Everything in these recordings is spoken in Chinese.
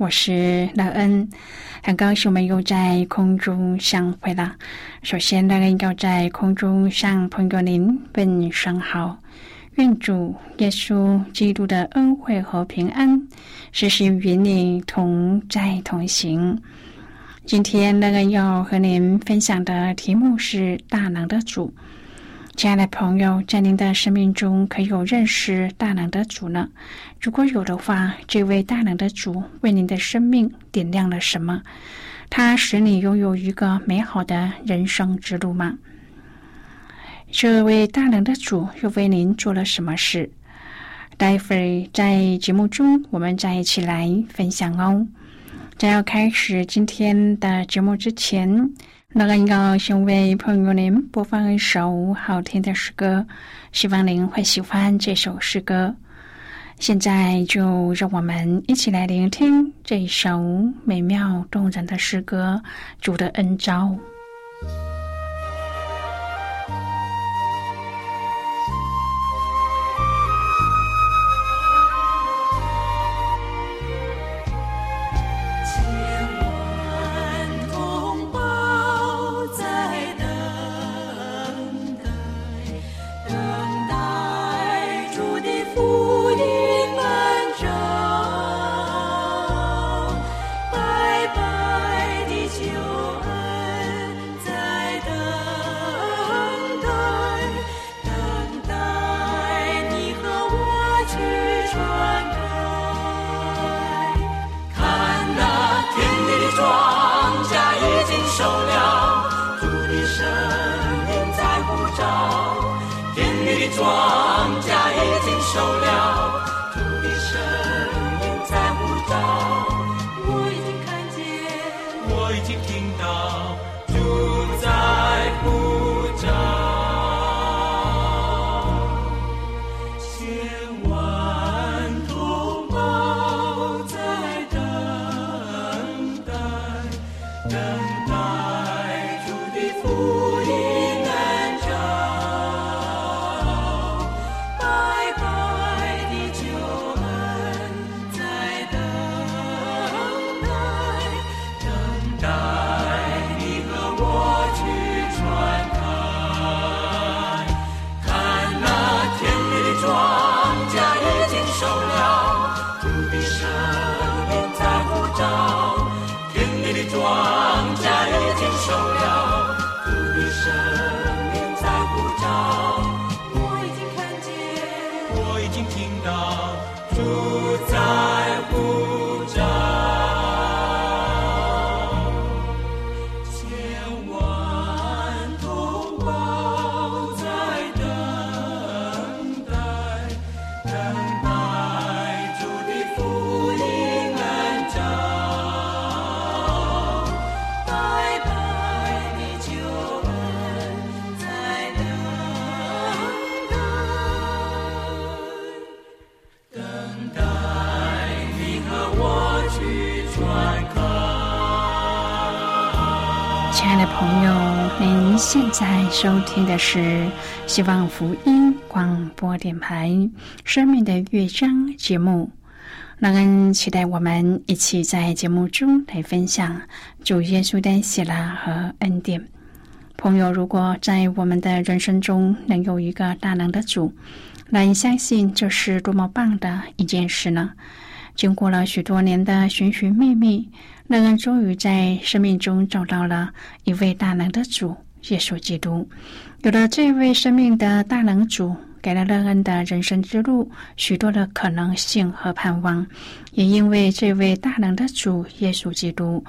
我是乐恩。很高兴我们又在空中相会了。首先，那个要在空中向朋友您问声好，愿主耶稣基督的恩惠和平安时时与你同在同行。今天，那个要和您分享的题目是“大能的主”。亲爱的朋友，在您的生命中，可有认识大能的主呢？如果有的话，这位大能的主为您的生命点亮了什么？他使你拥有一个美好的人生之路吗？这位大能的主又为您做了什么事？待会儿在节目中，我们再一起来分享哦。在要开始今天的节目之前。那个要先为朋友您播放一首好听的诗歌，希望您会喜欢这首诗歌。现在就让我们一起来聆听这首美妙动人的诗歌《主的恩召》。受了亲爱的朋友，您现在收听的是希望福音广播电台《生命的乐章》节目。让人期待我们一起在节目中来分享主耶稣的喜乐和恩典。朋友，如果在我们的人生中能有一个大能的主，那你相信这是多么棒的一件事呢？经过了许多年的寻寻觅觅，乐恩终于在生命中找到了一位大能的主——耶稣基督。有了这位生命的大能主，给了乐恩的人生之路许多的可能性和盼望。也因为这位大能的主耶稣基督，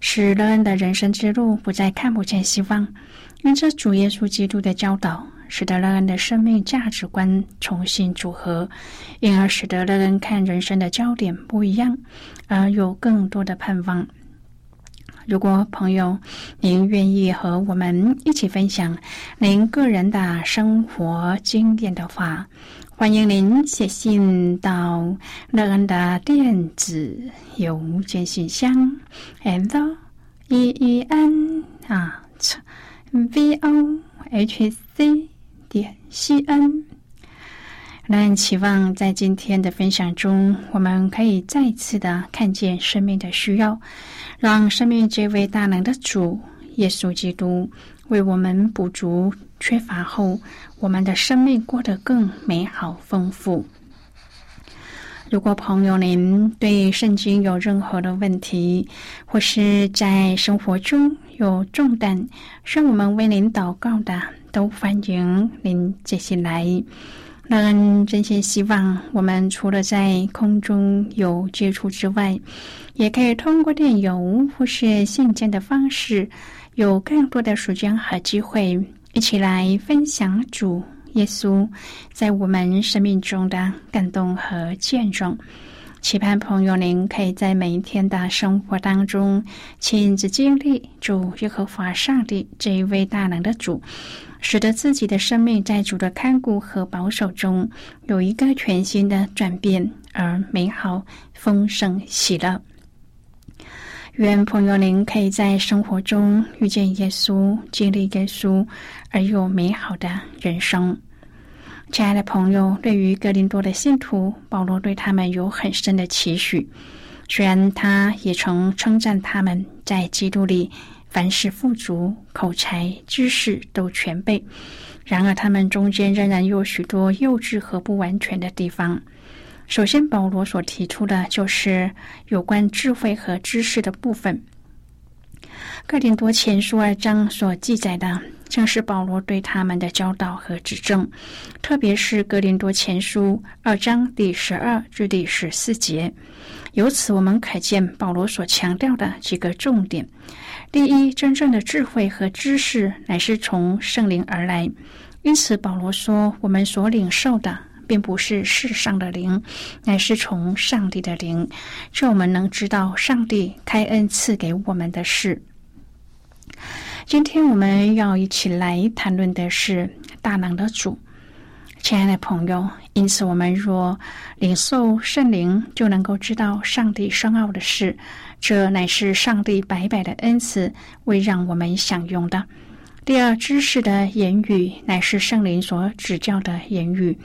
使乐恩的人生之路不再看不见希望。因着主耶稣基督的教导。使得乐恩的生命价值观重新组合，因而使得乐恩看人生的焦点不一样，而有更多的盼望。如果朋友您愿意和我们一起分享您个人的生活经验的话，欢迎您写信到乐恩的电子邮件信箱：l e e n 啊，v o h c。点西恩，那期望在今天的分享中，我们可以再次的看见生命的需要，让生命这位大能的主耶稣基督为我们补足缺乏后，我们的生命过得更美好丰富。如果朋友您对圣经有任何的问题，或是在生活中有重担，需要我们为您祷告的。都欢迎您接下来。乐恩真心希望，我们除了在空中有接触之外，也可以通过电邮或是信件的方式，有更多的时间和机会，一起来分享主耶稣在我们生命中的感动和见证。期盼朋友您可以在每一天的生活当中亲自经历主耶和华上帝这一位大能的主。使得自己的生命在主的看顾和保守中有一个全新的转变，而美好、丰盛、喜乐。愿朋友您可以在生活中遇见耶稣，经历耶稣，而有美好的人生。亲爱的朋友，对于格林多的信徒，保罗对他们有很深的期许。虽然他也曾称赞他们在基督里。凡事富足，口才、知识都全备。然而，他们中间仍然有许多幼稚和不完全的地方。首先，保罗所提出的就是有关智慧和知识的部分。哥林多前书二章所记载的，正是保罗对他们的教导和指正。特别是哥林多前书二章第十二至第十四节，由此我们可见保罗所强调的几个重点。第一，真正的智慧和知识乃是从圣灵而来，因此保罗说，我们所领受的并不是世上的灵，乃是从上帝的灵，这我们能知道上帝开恩赐给我们的事。今天我们要一起来谈论的是大能的主，亲爱的朋友，因此我们若领受圣灵，就能够知道上帝深奥的事。这乃是上帝白白的恩赐，为让我们享用的。第二，知识的言语乃是圣灵所指教的言语，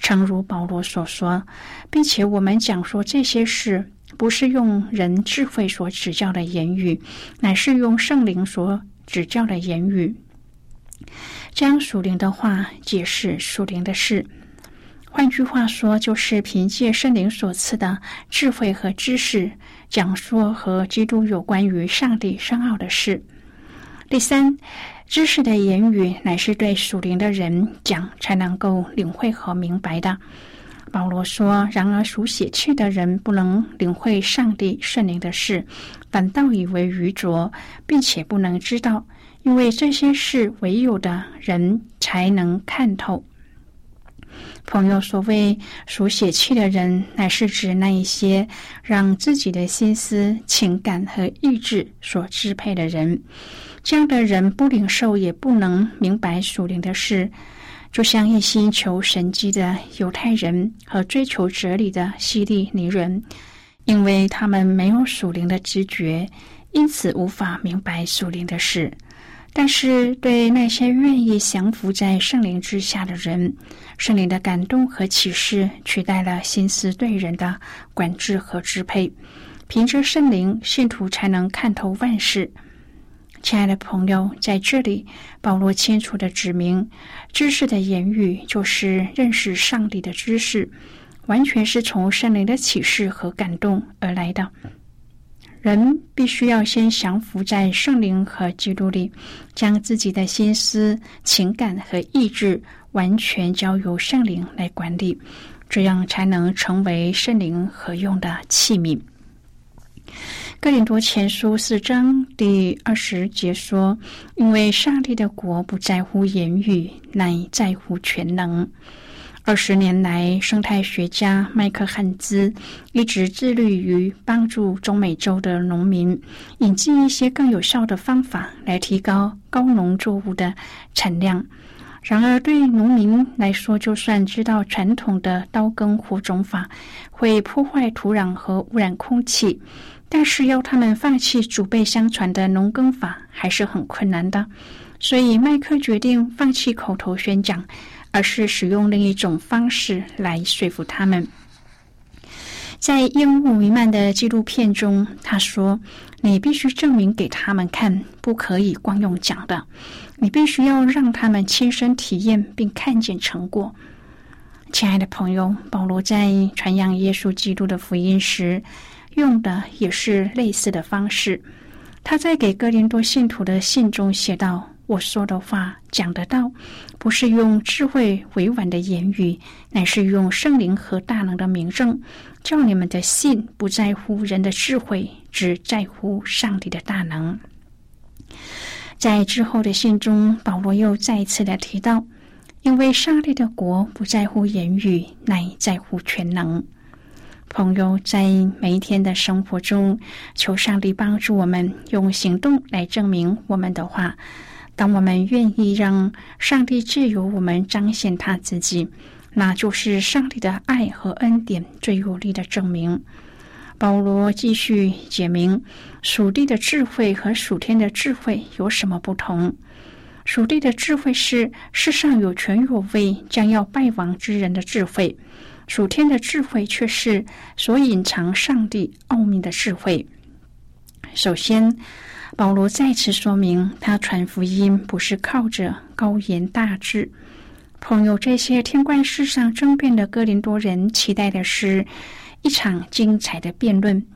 诚如保罗所说，并且我们讲说这些事，不是用人智慧所指教的言语，乃是用圣灵所指教的言语，将属灵的话解释属灵的事。换句话说，就是凭借圣灵所赐的智慧和知识，讲说和基督有关于上帝深奥的事。第三，知识的言语乃是对属灵的人讲才能够领会和明白的。保罗说：“然而属血气的人不能领会上帝圣灵的事，反倒以为愚拙，并且不能知道，因为这些事唯有的人才能看透。”朋友，所谓属血气的人，乃是指那一些让自己的心思、情感和意志所支配的人。这样的人不领受，也不能明白属灵的事，就像一心求神迹的犹太人和追求哲理的希利尼人，因为他们没有属灵的知觉，因此无法明白属灵的事。但是，对那些愿意降服在圣灵之下的人，圣灵的感动和启示取代了心思对人的管制和支配。凭着圣灵，信徒才能看透万事。亲爱的朋友，在这里，保罗清楚的指明，知识的言语就是认识上帝的知识。完全是从圣灵的启示和感动而来的。人必须要先降服在圣灵和基督里，将自己的心思、情感和意志完全交由圣灵来管理，这样才能成为圣灵合用的器皿。哥林多前书四章第二十节说：“因为上帝的国不在乎言语，乃在乎全能。”二十年来，生态学家麦克汉兹一直致力于帮助中美洲的农民引进一些更有效的方法来提高高农作物的产量。然而，对农民来说，就算知道传统的刀耕火种法会破坏土壤和污染空气，但是要他们放弃祖辈相传的农耕法还是很困难的。所以，麦克决定放弃口头宣讲。而是使用另一种方式来说服他们。在烟雾弥漫的纪录片中，他说：“你必须证明给他们看，不可以光用讲的。你必须要让他们亲身体验并看见成果。”亲爱的朋友，保罗在传扬耶稣基督的福音时，用的也是类似的方式。他在给哥林多信徒的信中写道。我说的话讲得到，不是用智慧委婉的言语，乃是用圣灵和大能的名证，叫你们的信不在乎人的智慧，只在乎上帝的大能。在之后的信中，保罗又再一次的提到，因为上帝的国不在乎言语，乃在乎全能。朋友，在每一天的生活中，求上帝帮助我们用行动来证明我们的话。当我们愿意让上帝借由我们彰显他自己，那就是上帝的爱和恩典最有力的证明。保罗继续解明属地的智慧和属天的智慧有什么不同。属地的智慧是世上有权有位将要败亡之人的智慧，属天的智慧却是所隐藏上帝奥秘的智慧。首先。保罗再次说明，他传福音不是靠着高言大志。朋友，这些天官世上争辩的哥林多人期待的是一场精彩的辩论，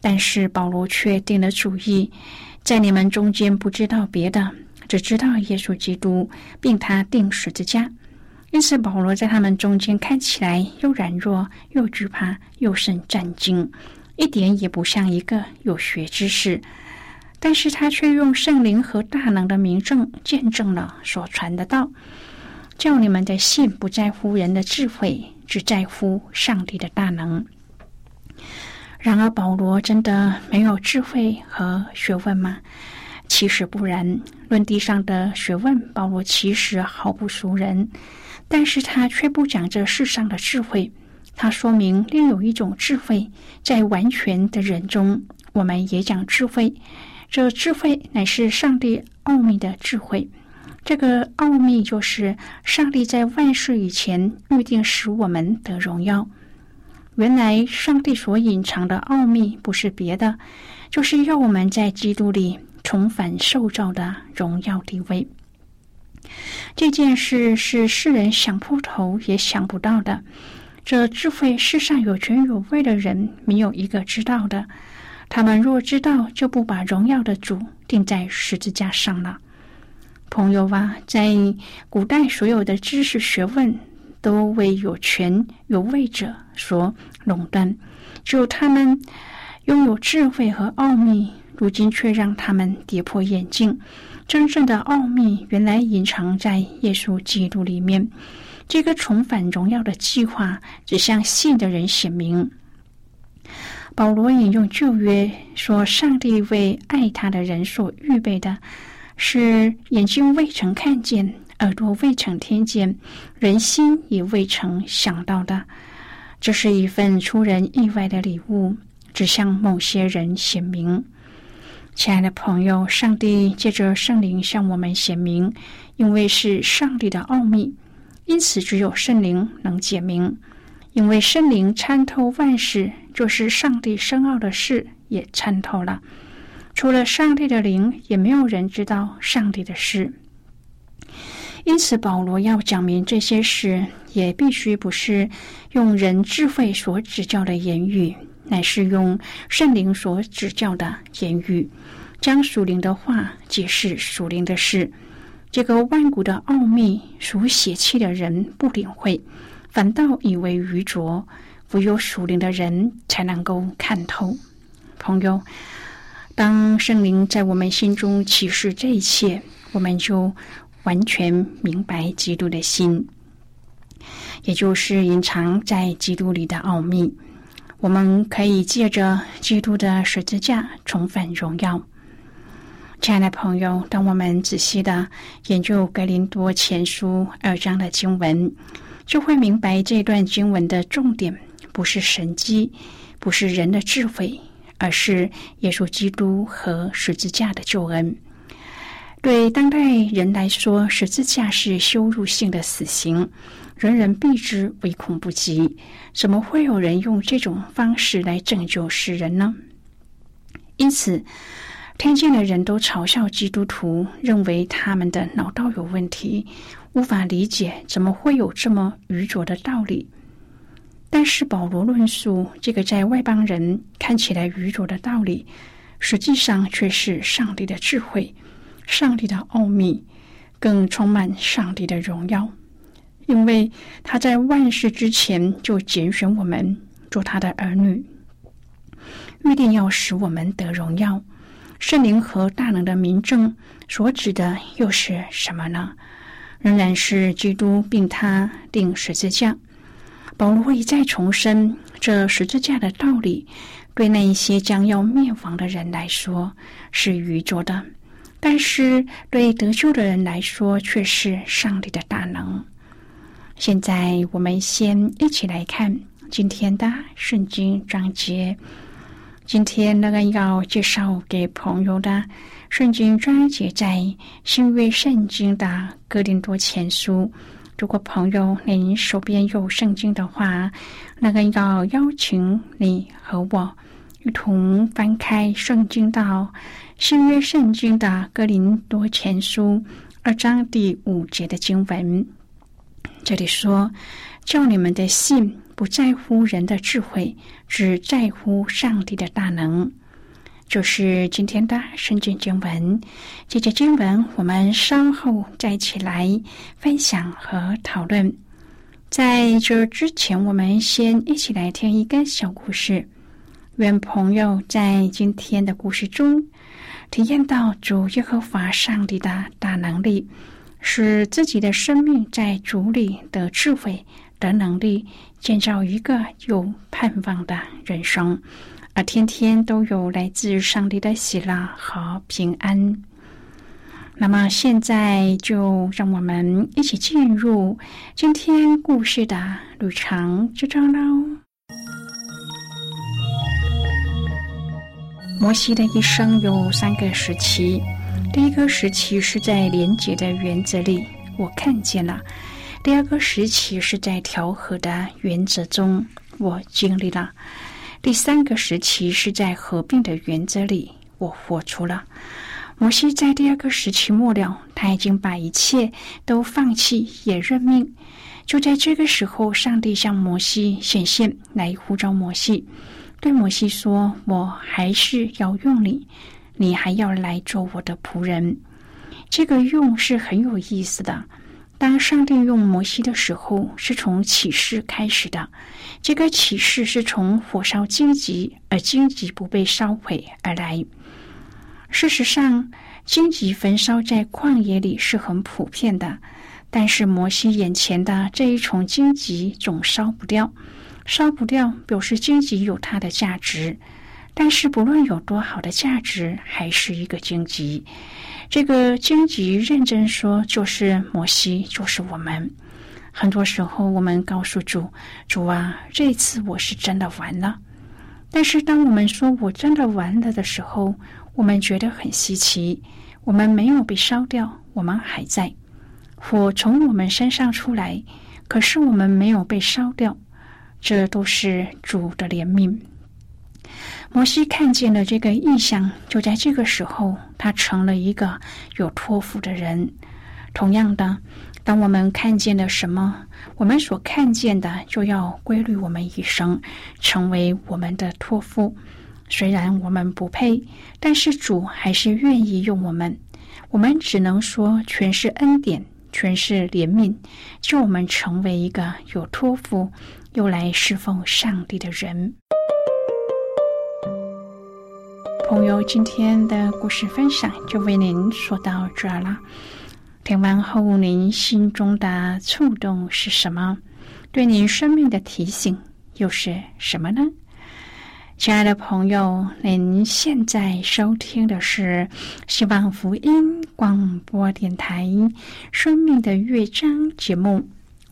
但是保罗却定了主意，在你们中间不知道别的，只知道耶稣基督，并他定十字架。因此，保罗在他们中间看起来又软弱，又惧怕，又甚战惊，一点也不像一个有学之士。但是他却用圣灵和大能的名证见证了所传的道，叫你们的信不在乎人的智慧，只在乎上帝的大能。然而，保罗真的没有智慧和学问吗？其实不然。论地上的学问，保罗其实毫不熟人，但是他却不讲这世上的智慧。他说明另有一种智慧，在完全的人中，我们也讲智慧。这智慧乃是上帝奥秘的智慧，这个奥秘就是上帝在万事以前预定使我们得荣耀。原来上帝所隐藏的奥秘不是别的，就是要我们在基督里重返受造的荣耀地位。这件事是世人想破头也想不到的，这智慧世上有权有位的人没有一个知道的。他们若知道，就不把荣耀的主钉在十字架上了。朋友啊，在古代，所有的知识学问都为有权有位者所垄断，只有他们拥有智慧和奥秘。如今却让他们跌破眼镜，真正的奥秘原来隐藏在耶稣基督里面。这个重返荣耀的计划，只向信的人显明。保罗引用旧约说：“上帝为爱他的人所预备的，是眼睛未曾看见，耳朵未曾听见，人心也未曾想到的。这是一份出人意外的礼物，只向某些人显明。亲爱的朋友，上帝借着圣灵向我们显明，因为是上帝的奥秘，因此只有圣灵能解明。”因为圣灵参透万事，就是上帝深奥的事也参透了。除了上帝的灵，也没有人知道上帝的事。因此，保罗要讲明这些事，也必须不是用人智慧所指教的言语，乃是用圣灵所指教的言语，将属灵的话解释属灵的事。这个万古的奥秘，属血气的人不领会，反倒以为愚拙；唯有属灵的人才能够看透。朋友，当圣灵在我们心中启示这一切，我们就完全明白基督的心，也就是隐藏在基督里的奥秘。我们可以借着基督的十字架重返荣耀。亲爱的朋友，当我们仔细的研究《格林多前书》二章的经文，就会明白这段经文的重点不是神机，不是人的智慧，而是耶稣基督和十字架的救恩。对当代人来说，十字架是羞辱性的死刑，人人避之唯恐不及。怎么会有人用这种方式来拯救世人呢？因此。天见的人都嘲笑基督徒，认为他们的脑道有问题，无法理解怎么会有这么愚拙的道理。但是保罗论述这个在外邦人看起来愚拙的道理，实际上却是上帝的智慧、上帝的奥秘，更充满上帝的荣耀，因为他在万事之前就拣选我们做他的儿女，预定要使我们得荣耀。圣灵和大能的名证所指的又是什么呢？仍然是基督并他定十字架。保罗一再重申这十字架的道理，对那一些将要灭亡的人来说是愚拙的，但是对得救的人来说却是上帝的大能。现在我们先一起来看今天的圣经章节。今天那个要介绍给朋友的圣经章节，在新约圣经的哥林多前书。如果朋友您手边有圣经的话，那个要邀请你和我一同翻开圣经到新约圣经的哥林多前书二章第五节的经文。这里说：“叫你们的信。”不在乎人的智慧，只在乎上帝的大能。就是今天的圣经经文。这节经文我们稍后再一起来分享和讨论。在这之前，我们先一起来听一个小故事。愿朋友在今天的故事中体验到主耶和华上帝的大能力，使自己的生命在主里的智慧。的能力建造一个有盼望的人生，而天天都有来自上帝的喜乐和平安。那么，现在就让我们一起进入今天故事的旅程之中喽。摩西的一生有三个时期，第一个时期是在廉洁的原则里，我看见了。第二个时期是在调和的原则中，我经历了；第三个时期是在合并的原则里，我活出了。摩西在第二个时期末了，他已经把一切都放弃，也认命。就在这个时候，上帝向摩西显现，来呼召摩西，对摩西说：“我还是要用你，你还要来做我的仆人。”这个用是很有意思的。当上帝用摩西的时候，是从启示开始的。这个启示是从火烧荆棘，而荆棘不被烧毁而来。事实上，荆棘焚烧在旷野里是很普遍的，但是摩西眼前的这一丛荆棘总烧不掉。烧不掉，表示荆棘有它的价值。但是不论有多好的价值，还是一个荆棘。这个荆棘认真说，就是摩西，就是我们。很多时候，我们告诉主：“主啊，这次我是真的完了。”但是，当我们说我真的完了的时候，我们觉得很稀奇。我们没有被烧掉，我们还在，火从我们身上出来，可是我们没有被烧掉。这都是主的怜悯。摩西看见了这个异象，就在这个时候，他成了一个有托付的人。同样的，当我们看见了什么，我们所看见的就要规律我们一生，成为我们的托付。虽然我们不配，但是主还是愿意用我们。我们只能说，全是恩典，全是怜悯，就我们成为一个有托付又来侍奉上帝的人。朋友，今天的故事分享就为您说到这儿了。听完后，您心中的触动是什么？对您生命的提醒又是什么呢？亲爱的朋友，您现在收听的是希望福音广播电台《生命的乐章》节目。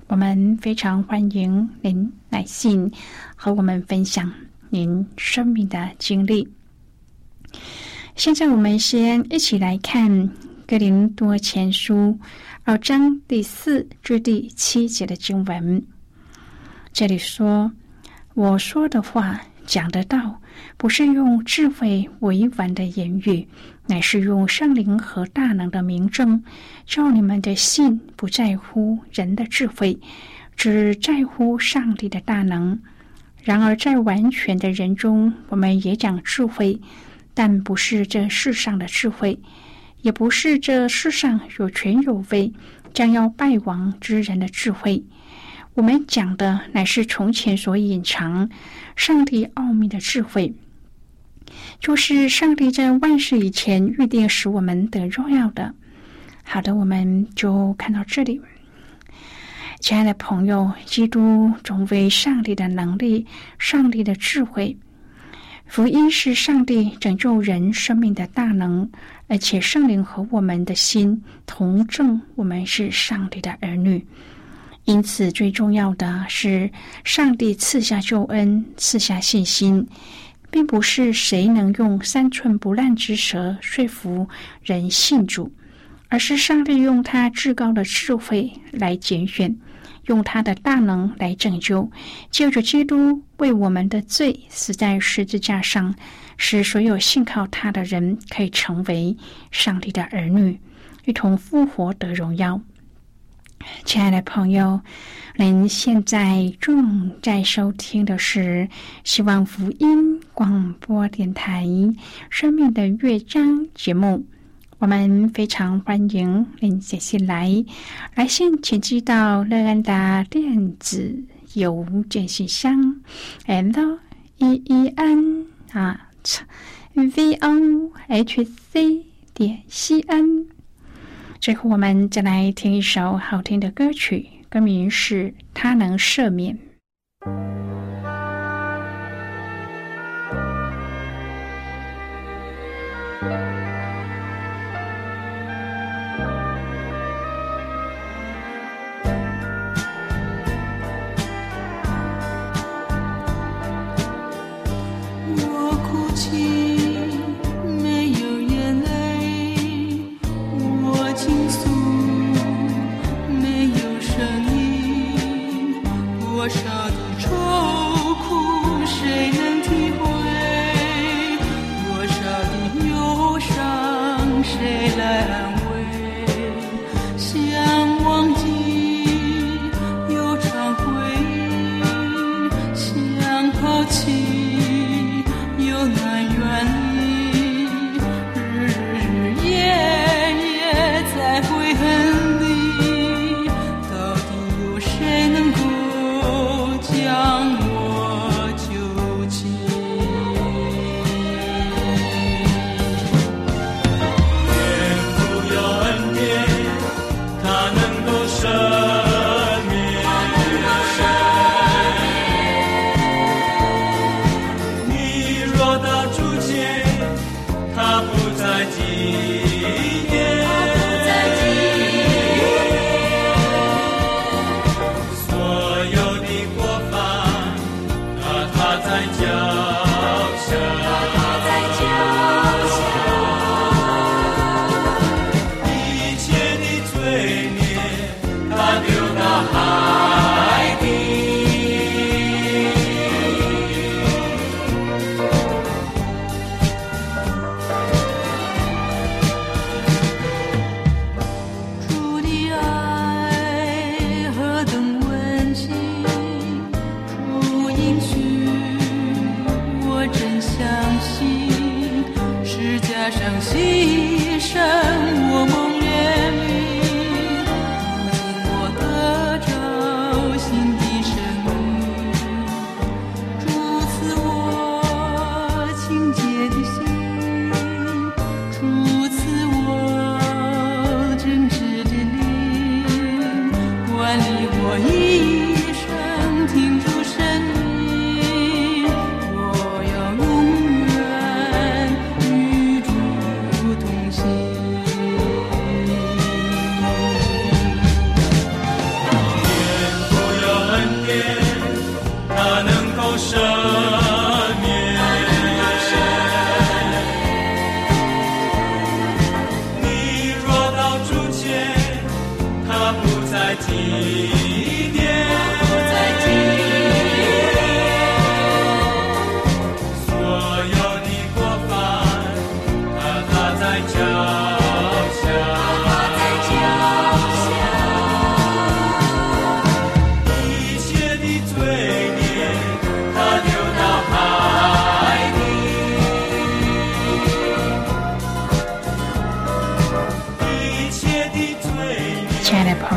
我们非常欢迎您来信和我们分享您生命的经历。现在，我们先一起来看。格林多前书二章第四至第七节的经文，这里说：“我说的话讲得到，不是用智慧委婉的言语，乃是用圣灵和大能的明证，叫你们的信不在乎人的智慧，只在乎上帝的大能。然而，在完全的人中，我们也讲智慧，但不是这世上的智慧。”也不是这世上有权有位、将要败亡之人的智慧。我们讲的乃是从前所隐藏、上帝奥秘的智慧，就是上帝在万事以前预定使我们得荣耀的。好的，我们就看到这里。亲爱的朋友，基督总为上帝的能力、上帝的智慧。福音是上帝拯救人生命的大能，而且圣灵和我们的心同证，我们是上帝的儿女。因此，最重要的是上帝赐下救恩，赐下信心，并不是谁能用三寸不烂之舌说服人信主，而是上帝用他至高的智慧来拣选。用他的大能来拯救，借着基督为我们的罪死在十字架上，使所有信靠他的人可以成为上帝的儿女，一同复活得荣耀。亲爱的朋友，您现在正在收听的是希望福音广播电台《生命的乐章》节目。我们非常欢迎您写信来，来信请寄到乐安达电子邮件信箱，l e e n 啊，v o h c 点 c n。最后，我们再来听一首好听的歌曲，歌名是《他能赦免》。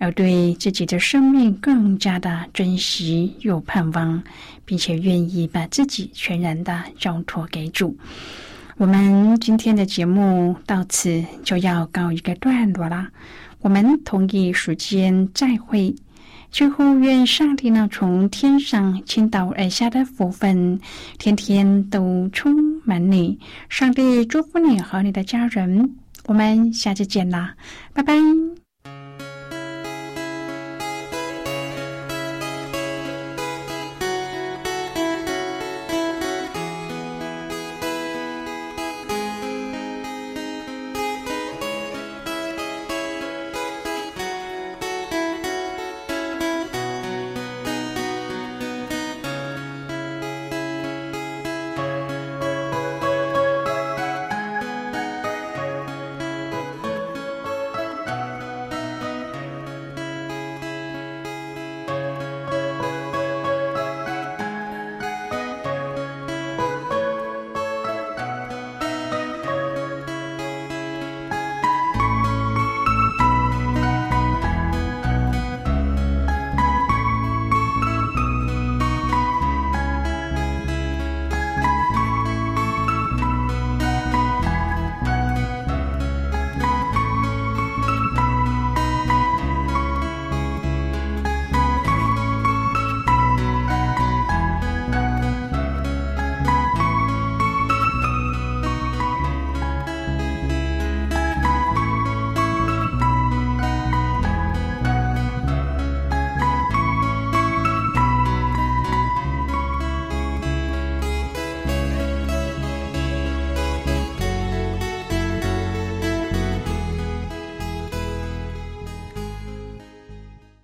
而对自己的生命更加的珍惜又盼望，并且愿意把自己全然的交托给主。我们今天的节目到此就要告一个段落啦，我们同一时间再会。最后，愿上帝呢从天上倾倒而下的福分，天天都充满你。上帝祝福你和你的家人。我们下次见啦，拜拜。